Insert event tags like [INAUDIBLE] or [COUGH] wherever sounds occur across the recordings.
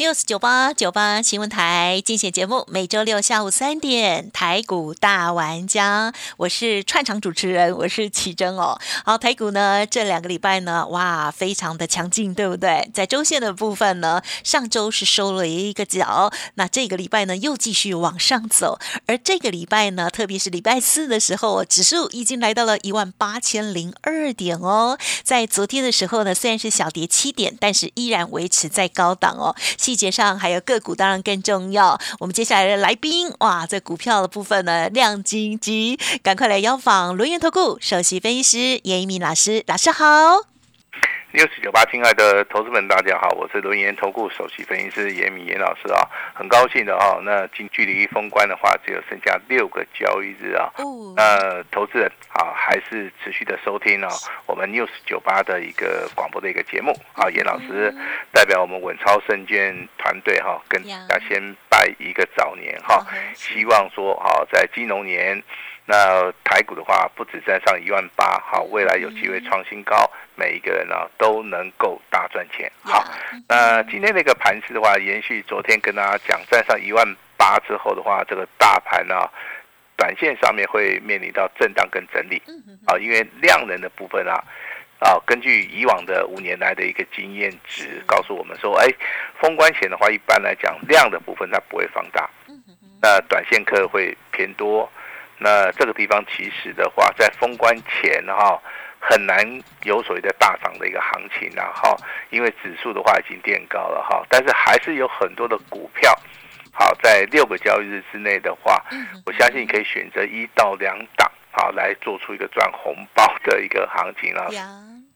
News 九八九八新闻台竞选节目，每周六下午三点，台股大玩家，我是串场主持人，我是奇珍哦。好，台股呢这两个礼拜呢，哇，非常的强劲，对不对？在周线的部分呢，上周是收了一个角，那这个礼拜呢又继续往上走，而这个礼拜呢，特别是礼拜四的时候，指数已经来到了一万八千零二点哦。在昨天的时候呢，虽然是小跌七点，但是依然维持在高档哦。细节上还有个股，当然更重要。我们接下来的来宾，哇，在股票的部分呢，亮晶晶，赶快来邀访轮源投顾首席分析师严一鸣老师，老师好。六四九八，亲爱的投资们，大家好，我是轮研投顾首席分析师严敏严老师啊，很高兴的哈。那近距离封关的话，只有剩下六个交易日啊。哦。那投资人啊，还是持续的收听啊，我们 news 九八的一个广播的一个节目啊。严老师代表我们稳超证券团队哈，跟大家先拜一个早年哈，希望说哈，在金融年。那台股的话，不止站上一万八，好，未来有机会创新高，每一个人呢都能够大赚钱。好，那今天那个盘势的话，延续昨天跟大家讲，站上一万八之后的话，这个大盘呢，短线上面会面临到震荡跟整理。啊，因为量能的部分啊，啊，根据以往的五年来的一个经验值，告诉我们说，哎，封关前的话，一般来讲量的部分它不会放大，那短线客会偏多。那这个地方其实的话，在封关前哈，很难有所谓的大涨的一个行情啊哈，因为指数的话已经垫高了哈，但是还是有很多的股票，好在六个交易日之内的话，我相信你可以选择一到两档好来做出一个赚红包的一个行情啊，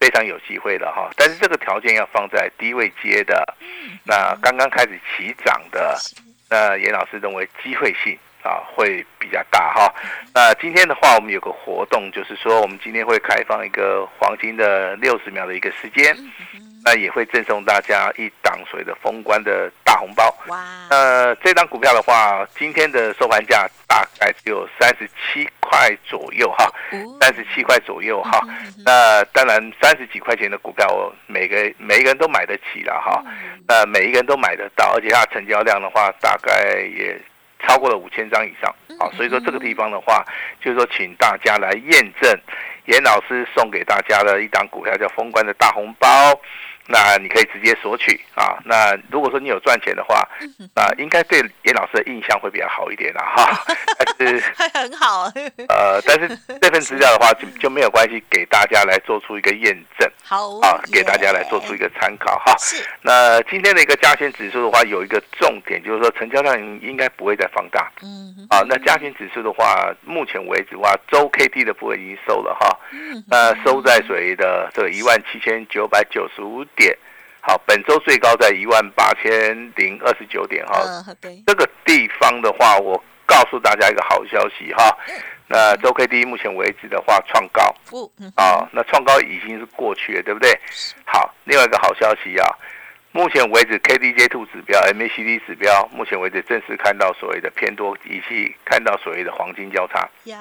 非常有机会的哈，但是这个条件要放在低位接的，那刚刚开始起涨的，那严老师认为机会性。啊，会比较大哈。那今天的话，我们有个活动，就是说我们今天会开放一个黄金的六十秒的一个时间，那也会赠送大家一档所谓的封关的大红包。哇！呃，这张股票的话，今天的收盘价大概只有三十七块左右哈，三十七块左右哈。那当然，三十几块钱的股票，每个每一个人都买得起了哈。那每一个人都买得到，而且它成交量的话，大概也。超过了五千张以上，啊，所以说这个地方的话，就是说请大家来验证严老师送给大家的一档股票叫封关的大红包。那你可以直接索取啊。那如果说你有赚钱的话，那应该对严老师的印象会比较好一点了哈。[LAUGHS] 但是很好。呃，但是 [LAUGHS] 这份资料的话就就没有关系，给大家来做出一个验证。好啊，给大家来做出一个参考哈。是。那今天的一个加权指数的话，有一个重点就是说，成交量应该不会再放大。嗯。啊，那加权指数的话，目前为止的话，周 K D 的部分已经收了哈。嗯。那收在谁的这个一万七千九百九十五。点好，本周最高在一万八千零二十九点哈。这个地方的话，我告诉大家一个好消息哈。那周 K D 目前为止的话创高，啊，那创高已经是过去了，对不对？好，另外一个好消息啊，目前为止 K D J two 指标、M A C D 指标，目前为止正式看到所谓的偏多，以及看到所谓的黄金交叉。呀，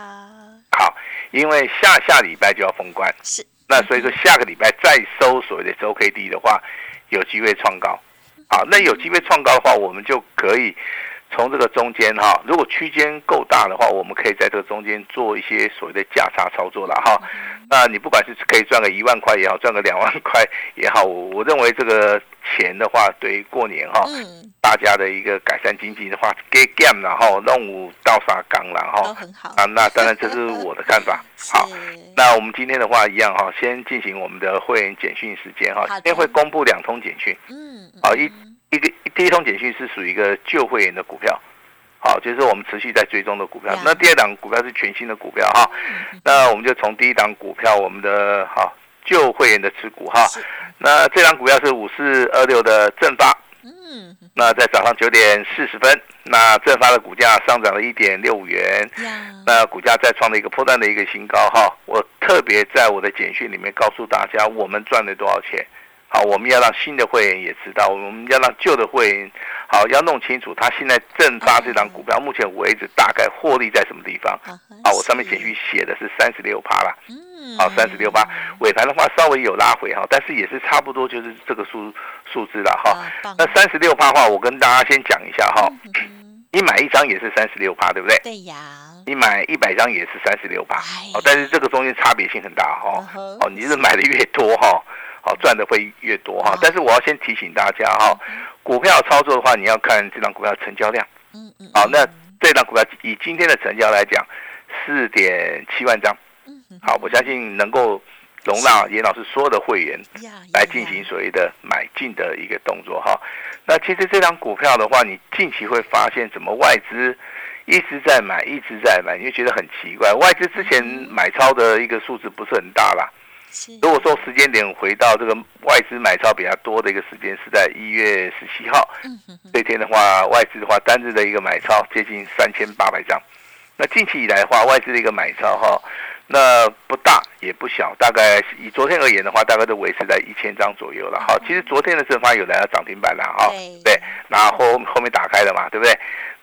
好，因为下下礼拜就要封关。是。那所以说，下个礼拜再收所谓的周 K D 的话，有机会创高，好，那有机会创高的话，我们就可以从这个中间哈，如果区间够大的话，我们可以在这个中间做一些所谓的价差操作了哈。那你不管是可以赚个一万块也好，赚个两万块也好，我我认为这个钱的话，对于过年哈，大家的一个改善经济的话，get game 然后弄五到沙缸然后啊，那当然这是我的看法。[LAUGHS] 好，那我们今天的话一样哈，先进行我们的会员简讯时间哈，今天会公布两通简讯。嗯，好一一个第一通简讯是属于一个旧会员的股票。好，就是我们持续在追踪的股票。那第二档股票是全新的股票哈。那我们就从第一档股票，我们的好旧会员的持股哈。那这档股票是五四二六的正发，嗯，那在早上九点四十分，那正发的股价上涨了一点六五元，那股价再创了一个破断的一个新高哈。我特别在我的简讯里面告诉大家，我们赚了多少钱。好，我们要让新的会员也知道，我们要让旧的会员好要弄清楚，他现在正发这张股票，目前为止大概获利在什么地方？啊，我上面简讯写的是三十六趴啦。嗯，好，三十六趴，尾盘的话稍微有拉回哈，但是也是差不多就是这个数数字了哈。那三十六趴的话，我跟大家先讲一下哈，你买一张也是三十六趴，对不对？对呀。你买一百张也是三十六趴，哦，但是这个中间差别性很大哈。哦，你是买的越多哈。好赚的会越多哈，但是我要先提醒大家哈，股票操作的话，你要看这张股票成交量。嗯嗯。好，那这张股票以今天的成交来讲，四点七万张。嗯好，我相信能够容纳严老师所有的会员来进行所谓的买进的一个动作哈。那其实这张股票的话，你近期会发现怎么外资一直在买，一直在买，你会觉得很奇怪。外资之前买超的一个数字不是很大啦。如果说时间点回到这个外资买超比较多的一个时间是在一月十七号，这天的话，外资的话单日的一个买超接近三千八百张。那近期以来的话，外资的一个买超哈，那不大也不小，大概以昨天而言的话，大概都维持在一千张左右了。好，其实昨天的正方有来到涨停板了哈，对，然后后面打开了嘛，对不对？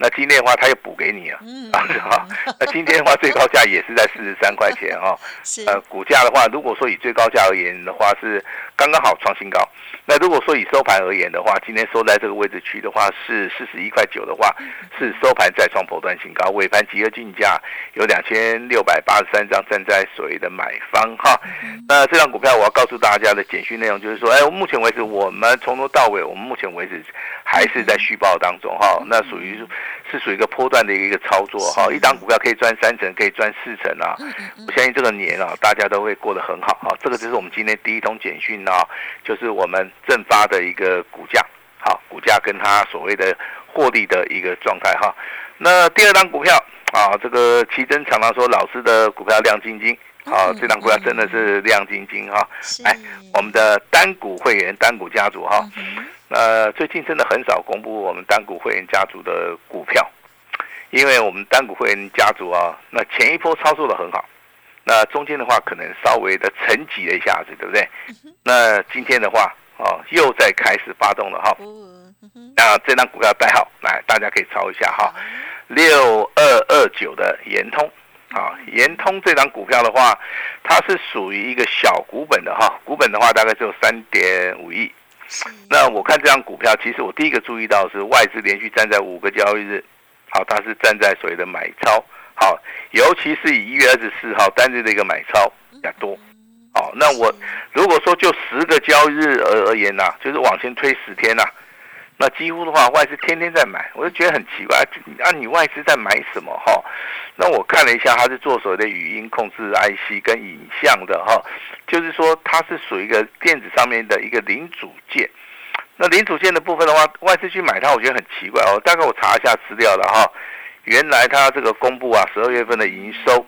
那今天的话，他又补给你了，[LAUGHS] 啊，那今天的话，最高价也是在四十三块钱 [LAUGHS] 哈。呃，股价的话，如果说以最高价而言的话，是刚刚好创新高。那如果说以收盘而言的话，今天收在这个位置区的话，是四十一块九的话，是收盘再创破断新高。尾盘集合竞价有两千六百八十三张，站在所谓的买方哈。那这张股票，我要告诉大家的简讯内容就是说，哎，目前为止，我们从头到尾，我们目前为止还是在续报当中哈。那属于。是属于一个波段的一个操作哈，一档股票可以赚三成，可以赚四成啊！我相信这个年啊，大家都会过得很好哈。这个就是我们今天第一通简讯啊，就是我们正发的一个股价，好，股价跟它所谓的获利的一个状态哈。那第二档股票啊，这个奇珍常常说老师的股票亮晶晶，啊，这档股票真的是亮晶晶哈。哎，我们的单股会员、单股家族哈。那最近真的很少公布我们单股会员家族的股票，因为我们单股会员家族啊，那前一波操作的很好，那中间的话可能稍微的沉寂了一下子，对不对？那今天的话啊，又在开始发动了哈。那这张股票代号来，大家可以抄一下哈，六二二九的延通啊，延通这张股票的话，它是属于一个小股本的哈，股本的话大概只有三点五亿。那我看这张股票，其实我第一个注意到是外资连续站在五个交易日，好，它是站在所谓的买超，好，尤其是以一月二十四号单日的一个买超比较多，好，那我如果说就十个交易日而而言呐，就是往前推十天呐。那几乎的话，外资天天在买，我就觉得很奇怪。啊，你外资在买什么哈？那我看了一下，它是做所谓的语音控制 IC 跟影像的哈，就是说它是属于一个电子上面的一个零组件。那零组件的部分的话，外资去买它，我觉得很奇怪哦。大概我查一下资料了哈，原来它这个公布啊，十二月份的营收，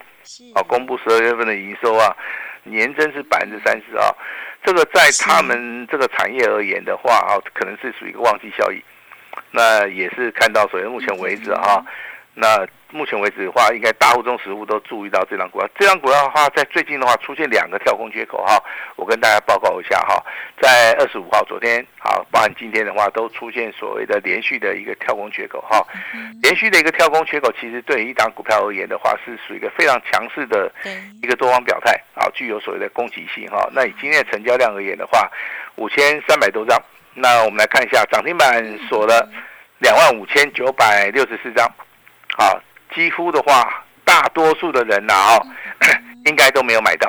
啊，公布十二月份的营收啊，年增是百分之三十啊。这个在他们这个产业而言的话啊，可能是属于一个旺季效益，那也是看到，所以目前为止哈，那。目前为止的话，应该大户中实物都注意到这张股票。这张股票的话，在最近的话出现两个跳空缺口哈，我跟大家报告一下哈，在二十五号昨天好，包含今天的话，都出现所谓的连续的一个跳空缺口哈。连续的一个跳空缺口，其实对于一档股票而言的话，是属于一个非常强势的一个多方表态啊，具有所谓的攻击性哈。那以今天的成交量而言的话，五千三百多张。那我们来看一下涨停板锁了两万五千九百六十四张，好。几乎的话，大多数的人呐，哦，[COUGHS] 应该都没有买到。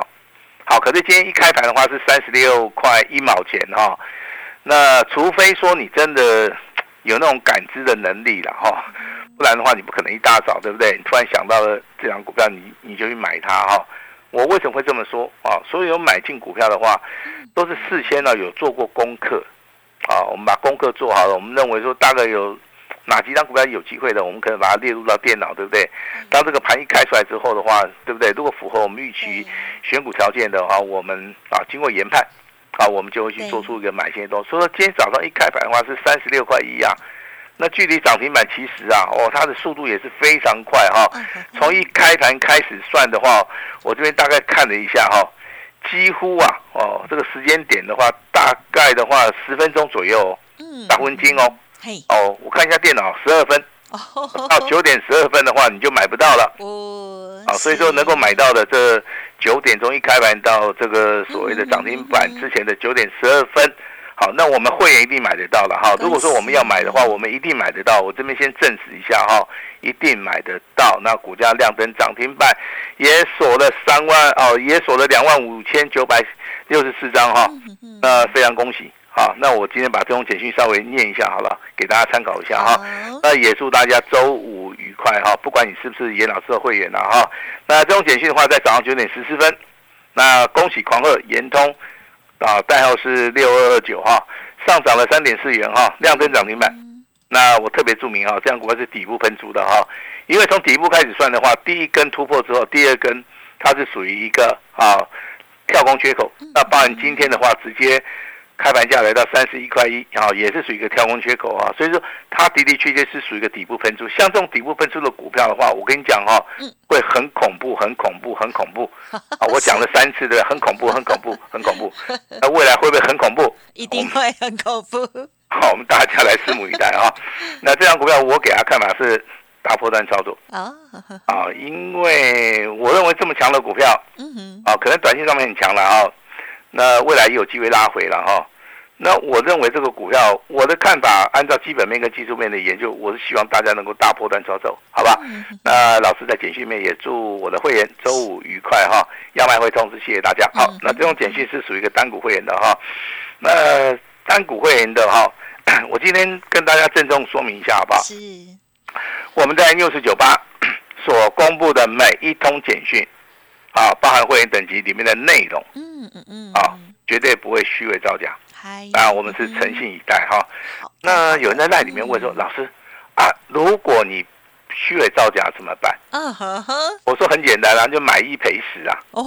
好，可是今天一开盘的话是三十六块一毛钱哈。那除非说你真的有那种感知的能力了哈，不然的话你不可能一大早对不对？你突然想到了这张股票，你你就去买它哈。我为什么会这么说啊？所有买进股票的话，都是事先呢有做过功课啊。我们把功课做好了，我们认为说大概有。哪几张股票有机会的，我们可能把它列入到电脑，对不对？当这个盘一开出来之后的话，对不对？如果符合我们预期选股条件的话，我们啊经过研判，啊，我们就会去做出一个买进动作。所以说今天早上一开盘的话是三十六块一啊，那距离涨停板其实啊，哦，它的速度也是非常快哈。从一开盘开始算的话，我这边大概看了一下哈，几乎啊，哦，这个时间点的话，大概的话十分钟左右，嗯，打昏金哦，嘿，哦，我看一下电脑，十二分。到九点十二分的话，你就买不到了。哦，啊，所以说能够买到的这九点钟一开盘到这个所谓的涨停板之前的九点十二分，好，那我们会员一定买得到了哈。如果说我们要买的话，我们一定买得到。我这边先证实一下哈，一定买得到。那股价亮灯涨停板也锁了三万哦，也锁了两万五千九百六十四张哈。那非常恭喜。好，那我今天把这种简讯稍微念一下好了，给大家参考一下哈。那也祝大家周五愉快哈，不管你是不是严老师的会员了哈。那这种简讯的话，在早上九点十四分，那恭喜狂贺延通啊，代号是六二二九哈，上涨了三点四元哈，亮灯涨停板。那我特别注明哈，这样股票是底部喷出的哈，因为从底部开始算的话，第一根突破之后，第二根它是属于一个啊跳空缺口，那包含今天的话直接。开盘价来到三十一块一，啊，也是属于一个跳空缺口啊，所以说它的的确确是属于一个底部喷出。像这种底部喷出的股票的话，我跟你讲哈，会很恐怖，很恐怖，很恐怖 [LAUGHS] 啊！我讲了三次对很恐怖，很恐怖，[LAUGHS] 很恐怖。那未来会不会很恐怖？一定会很恐怖。好，我们大家来拭目以待啊！[LAUGHS] 那这张股票我给他看法是大破段操作啊啊，因为我认为这么强的股票，嗯哼，啊，可能短信上面很强了啊。那未来也有机会拉回了哈，那我认为这个股票，我的看法，按照基本面跟技术面的研究，我是希望大家能够大波段操作，好吧？那老师在简讯面也祝我的会员周五愉快哈，要卖会通知，谢谢大家。好，那这种简讯是属于一个单股会员的哈，那单股会员的哈，[CLEARS THROAT] 我今天跟大家郑重说明一下好不好？是，我们在六十九八所公布的每一通简讯。啊，包含会员等级里面的内容，嗯嗯嗯，啊，绝对不会虚伪造假。啊，我们是诚信以待哈。那有人在那里面问说，老师啊，如果你虚伪造假怎么办？嗯呵呵，我说很简单啦，就买一赔十啊。哦，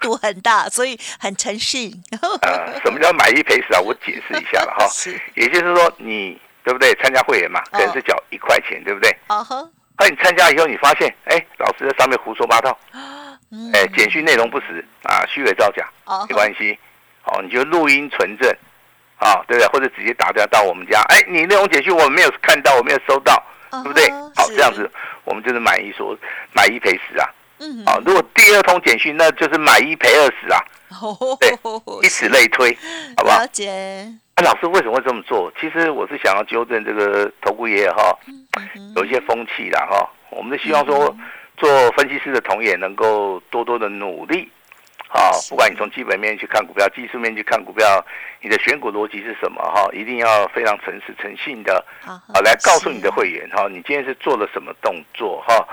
赌很大，所以很诚信。呃，什么叫买一赔十啊？我解释一下了哈。[LAUGHS] 是，也就是说你对不对？参加会员嘛，可能是缴一块钱，对不对？啊呵。那你参加以后，你发现哎，老师在上面胡说八道。[GASPS] 哎，简讯内容不实啊，虚伪造假，没关系，哦，你就录音存证，啊，对不对？或者直接打电话到我们家，哎，你内容简讯我没有看到，我没有收到，对不对？好，这样子我们就是买一说买一赔十啊，嗯，啊，如果第二通简讯，那就是买一赔二十啊，对，以此类推，好不好？了解。那老师为什么会这么做？其实我是想要纠正这个投顾业哈，有一些风气啦哈，我们是希望说。做分析师的同也能够多多的努力，好，不管你从基本面去看股票，技术面去看股票，你的选股逻辑是什么？哈，一定要非常诚实、诚信的，啊，来告诉你的会员，哈，你今天是做了什么动作？哈，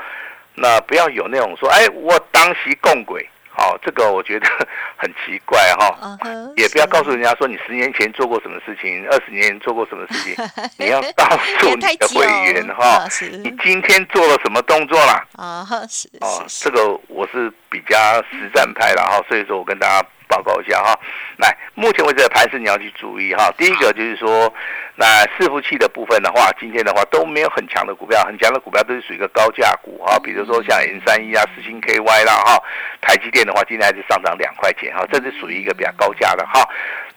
那不要有那种说，哎，我当时共轨。好，这个我觉得 [LAUGHS] 很奇怪哈，也不要告诉人家说你十年前做过什么事情，二十年前做过什么事情，[LAUGHS] 你要告诉你的会员哈，你今天做了什么动作啦？啊，是哦，这个我是比较实战派了哈，所以说我跟大家。报告一下哈，来，目前为止的盘势你要去注意哈。第一个就是说，那伺服器的部分的话，今天的话都没有很强的股票，很强的股票都是属于一个高价股哈。比如说像 N 三一啊、四星 KY 啦哈，台积电的话今天还是上涨两块钱哈，这是属于一个比较高价的哈。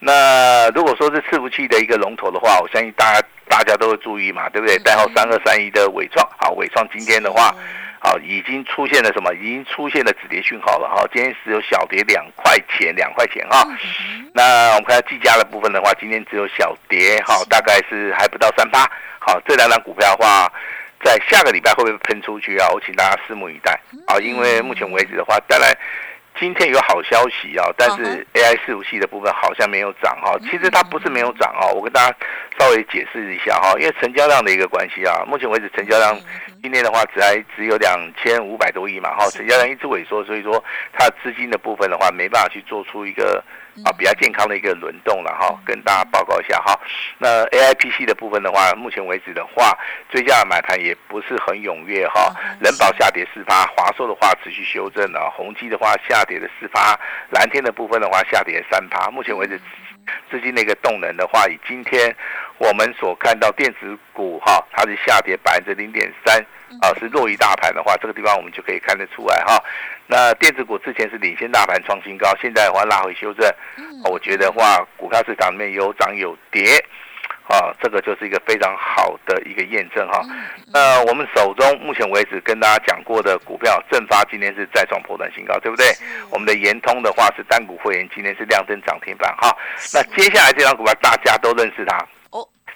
那如果说是伺服器的一个龙头的话，我相信大家大家都会注意嘛，对不对？代号三二三一的伟创，好，伟创今天的话。好，已经出现了什么？已经出现了止跌讯号了哈。今天只有小跌两块钱，两块钱哈。那我们看计价的部分的话，今天只有小跌哈，大概是还不到三八。好，这两张股票的话，在下个礼拜会不会喷出去啊？我请大家拭目以待啊。因为目前为止的话，当然。今天有好消息啊，但是 AI 伺服器的部分好像没有涨哈。其实它不是没有涨啊，我跟大家稍微解释一下哈，因为成交量的一个关系啊，目前为止成交量今天的话只还只有两千五百多亿嘛哈，成交量一直萎缩，所以说它资金的部分的话没办法去做出一个啊比较健康的一个轮动了哈，跟大家报告一下哈。那 A I P C 的部分的话，目前为止的话，追加买盘也不是很踊跃哈，人保下跌四发，华硕的话持续修正了，宏基的话下跌了四发，蓝天的部分的话下跌三趴，目前为止。资金的一个动能的话，以今天我们所看到电子股哈，它是下跌百分之零点三啊，是弱于大盘的话，这个地方我们就可以看得出来哈。那电子股之前是领先大盘创新高，现在的话拉回修正，我觉得话股票市场里面有涨有跌。啊，这个就是一个非常好的一个验证哈。那我们手中目前为止跟大家讲过的股票，正发今天是再创破断新高，对不对？我们的延通的话是单股会员，今天是亮灯涨停板哈。那接下来这张股票大家都认识它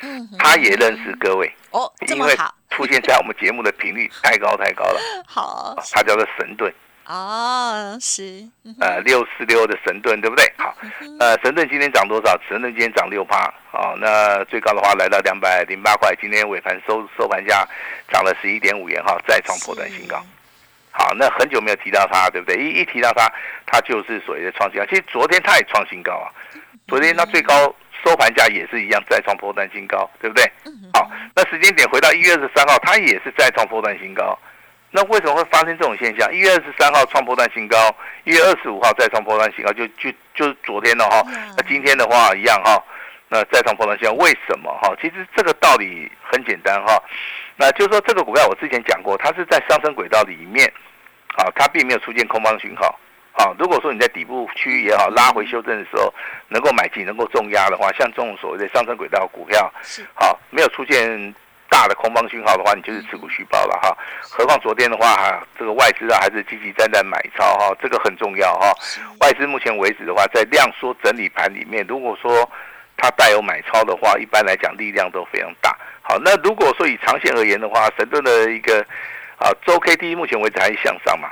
哦，他也认识各位哦，因为出现在我们节目的频率太高太高了。[LAUGHS] 好，他叫做神盾。哦，是，呃，六四六的神盾，对不对？好，呃，神盾今天涨多少？神盾今天涨六趴，好，那最高的话来到两百零八块，今天尾盘收收盘价涨了十一点五元，哈，再创破断新高。好，那很久没有提到它，对不对？一一提到它，它就是所谓的创新高。其实昨天它也创新高啊，昨天它最高收盘价也是一样再创破断新高，对不对？好，那时间点回到一月二十三号，它也是再创破断新高。那为什么会发生这种现象？一月二十三号创破断新高，一月二十五号再创破断新高，就就就是昨天的哈。那今天的话一样哈，那再创破断新高，为什么哈？其实这个道理很简单哈，那就是说这个股票我之前讲过，它是在上升轨道里面，啊，它并没有出现空方讯号，好，如果说你在底部区域也好，拉回修正的时候能够买进，能够重压的话，像这种所谓的上升轨道股票，好，没有出现。大的空方讯号的话，你就是持股虚报了哈。何况昨天的话，哈，这个外资啊还是积极在在买超哈，这个很重要哈。外资目前为止的话，在量缩整理盘里面，如果说它带有买超的话，一般来讲力量都非常大。好，那如果说以长线而言的话，神盾的一个啊周 K D 目前为止还是向上嘛。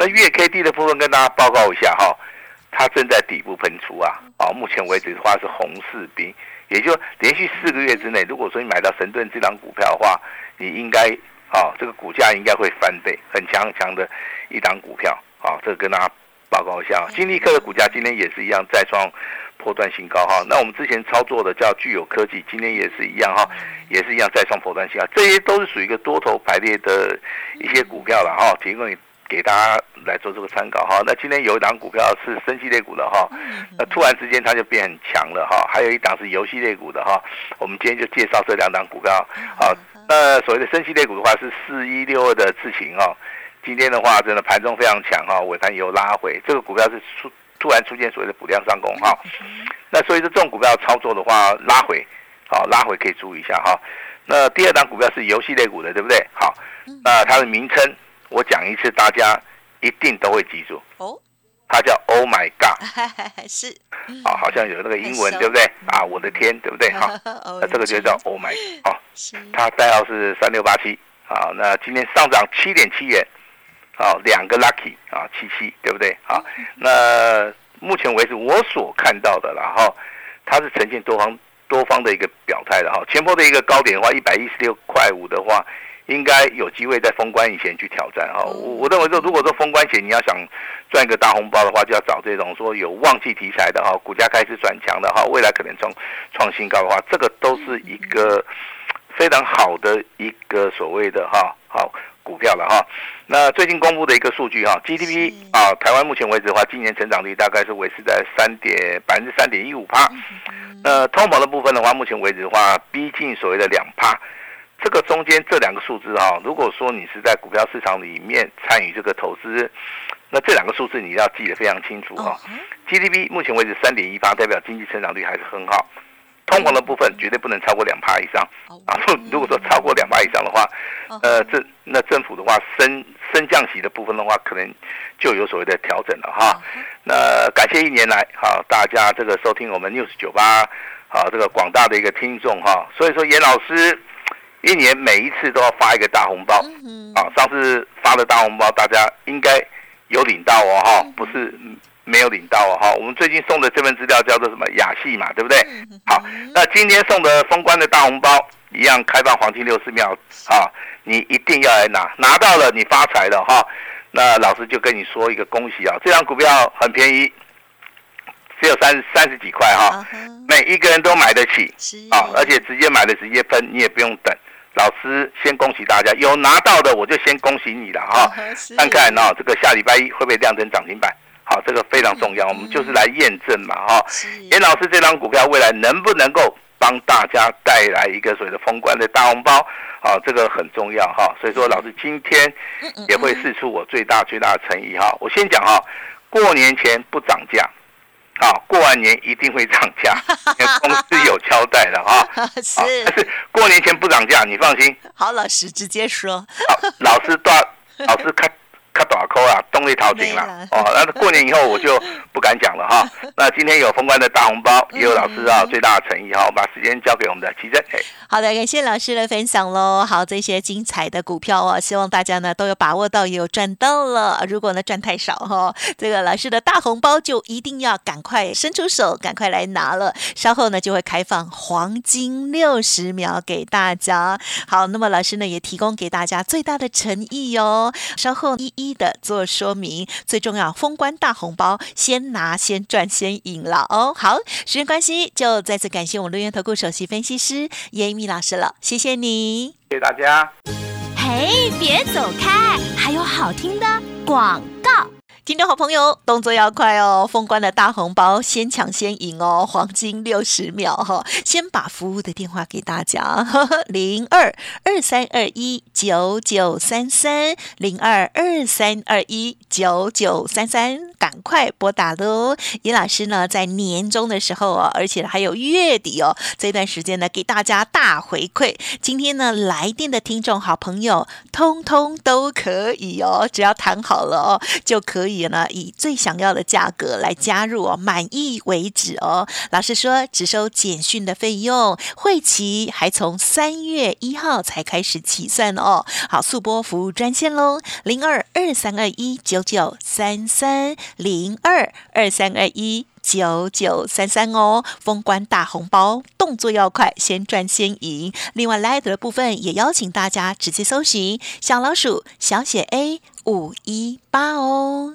那月 K D 的部分跟大家报告一下哈，它正在底部喷出啊。啊，目前为止的话是红四兵。也就连续四个月之内，如果说你买到神盾这张股票的话，你应该啊，这个股价应该会翻倍，很强很强的一档股票啊。这个跟大家报告一下，金立科的股价今天也是一样再创破断新高哈。那我们之前操作的叫具有科技，今天也是一样哈，也是一样再创破断新高，这些都是属于一个多头排列的一些股票了哈，提供你。给大家来做这个参考哈，那今天有一档股票是升息类股的哈，那突然之间它就变很强了哈，还有一档是游戏类股的哈，我们今天就介绍这两档股票。好，那所谓的升息类股的话是四一六二的智勤哈，今天的话真的盘中非常强哈，尾盘有拉回，这个股票是出突然出现所谓的补量上攻哈，那所以说这种股票操作的话拉回，好拉回可以注意一下哈，那第二档股票是游戏类股的对不对？好，那它的名称。我讲一次，大家一定都会记住哦。它叫 Oh my God，[LAUGHS] 是啊，好像有那个英文，对不对？啊，我的天，对不对？[LAUGHS] 哈，那这个就叫 Oh my，哦，它代号是三六八七，好，那今天上涨七点七元，好，两个 Lucky 啊，七七，对不对？好，那目前为止我所看到的，然后它是呈现多方多方的一个表态的哈。前波的一个高点的话，一百一十六块五的话。应该有机会在封关以前去挑战哈，我我认为说，如果说封关前你要想赚一个大红包的话，就要找这种说有旺季题材的哈，股价开始转强的哈，未来可能创创新高的话，这个都是一个非常好的一个所谓的哈好股票了哈。那最近公布的一个数据哈，GDP 啊，台湾目前为止的话，今年成长率大概是维持在三点百分之三点一五帕。那通膨的部分的话，目前为止的话，逼近所谓的两帕。这个中间这两个数字哈，如果说你是在股票市场里面参与这个投资，那这两个数字你要记得非常清楚啊。GDP 目前为止三点一八，代表经济成长率还是很好。通膨的部分绝对不能超过两趴以上啊！如果说超过两趴以上的话，呃，这那政府的话升升降息的部分的话，可能就有所谓的调整了哈。那感谢一年来好大家这个收听我们 news 九八好这个广大的一个听众哈。所以说严老师。一年每一次都要发一个大红包，啊，上次发的大红包大家应该有领到哦，哈，不是没有领到哦，哈，我们最近送的这份资料叫做什么？雅系嘛，对不对？好，那今天送的封关的大红包一样开放黄金六十秒，啊，你一定要来拿，拿到了你发财了哈。那老师就跟你说一个恭喜啊，这张股票很便宜，只有三三十几块哈，每一个人都买得起，啊，而且直接买的直接喷，你也不用等。老师先恭喜大家，有拿到的我就先恭喜你了哈。看看哦，这个下礼拜一会不会亮灯涨停板？好，这个非常重要，我们就是来验证嘛哈。严老师这张股票未来能不能够帮大家带来一个所谓的封关的大红包？好，这个很重要哈。所以说，老师今天也会试出我最大最大的诚意哈。我先讲哈，过年前不涨价。好，过完年一定会涨价，[LAUGHS] 公司有交代的 [LAUGHS] 啊。是，但是过年前不涨价，你放心。好，老师直接说。好，老师大，老师看。卡大扣啊，动力淘金了哦。那过年以后我就不敢讲了哈。[LAUGHS] 那今天有封关的大红包，也有老师啊最大的诚意哈。我把时间交给我们的奇珍。[LAUGHS] 好的，感谢老师的分享喽。好，这些精彩的股票哦，希望大家呢都有把握到，也有赚到了。如果呢赚太少哈，这个老师的大红包就一定要赶快伸出手，赶快来拿了。稍后呢就会开放黄金六十秒给大家。好，那么老师呢也提供给大家最大的诚意哦。稍后一。一的做说明，最重要，封关大红包，先拿先赚先赢了哦。好，时间关系，就再次感谢我们录音投顾首席分析师严米老师了，谢谢你，谢谢大家。嘿，别走开，还有好听的广告。听众好朋友，动作要快哦！封关的大红包，先抢先赢哦！黄金六十秒哈，先把服务的电话给大家：[LAUGHS] 零二二三二一九九三三，零二二三二一九九三三，赶快拨打喽！尹老师呢，在年终的时候哦，而且还有月底哦，这段时间呢，给大家大回馈。今天呢，来电的听众好朋友，通通都可以哦，只要谈好了哦，就可以。以呢，以最想要的价格来加入哦，满意为止哦。老师说只收简讯的费用，会期还从三月一号才开始起算哦。好，速播服务专线喽，零二二三二一九九三三零二二三二一九九三三哦。封关大红包，动作要快，先赚先赢。另外，Light 的部分也邀请大家直接搜寻小老鼠小写 A 五一八哦。